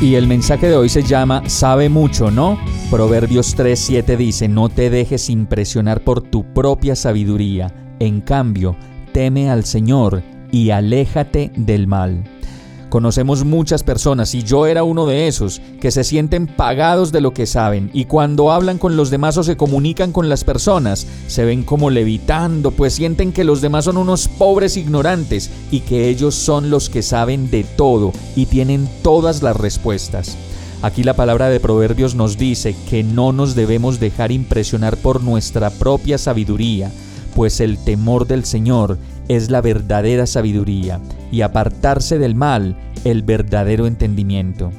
Y el mensaje de hoy se llama Sabe mucho, ¿no? Proverbios 3:7 dice, no te dejes impresionar por tu propia sabiduría, en cambio, teme al Señor y aléjate del mal. Conocemos muchas personas, y yo era uno de esos, que se sienten pagados de lo que saben, y cuando hablan con los demás o se comunican con las personas, se ven como levitando, pues sienten que los demás son unos pobres ignorantes y que ellos son los que saben de todo y tienen todas las respuestas. Aquí la palabra de Proverbios nos dice que no nos debemos dejar impresionar por nuestra propia sabiduría, pues el temor del Señor es la verdadera sabiduría y apartarse del mal el verdadero entendimiento.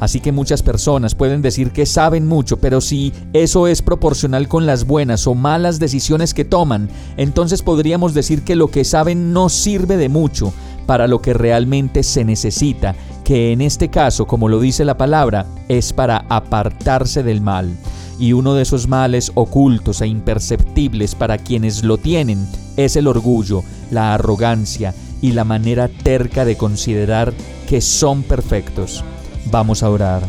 Así que muchas personas pueden decir que saben mucho, pero si eso es proporcional con las buenas o malas decisiones que toman, entonces podríamos decir que lo que saben no sirve de mucho para lo que realmente se necesita, que en este caso, como lo dice la palabra, es para apartarse del mal y uno de esos males ocultos e imperceptibles para quienes lo tienen es el orgullo, la arrogancia y la manera terca de considerar que son perfectos. Vamos a orar.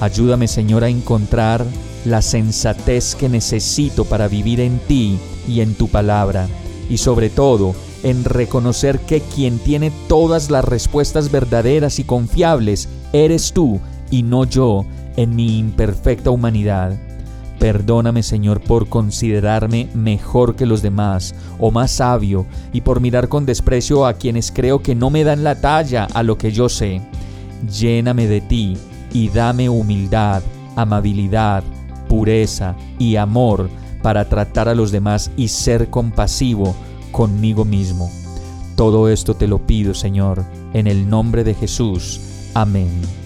Ayúdame Señor a encontrar la sensatez que necesito para vivir en ti y en tu palabra, y sobre todo en reconocer que quien tiene todas las respuestas verdaderas y confiables eres tú y no yo en mi imperfecta humanidad. Perdóname Señor por considerarme mejor que los demás o más sabio y por mirar con desprecio a quienes creo que no me dan la talla a lo que yo sé. Lléname de ti y dame humildad, amabilidad, pureza y amor para tratar a los demás y ser compasivo conmigo mismo. Todo esto te lo pido, Señor, en el nombre de Jesús. Amén.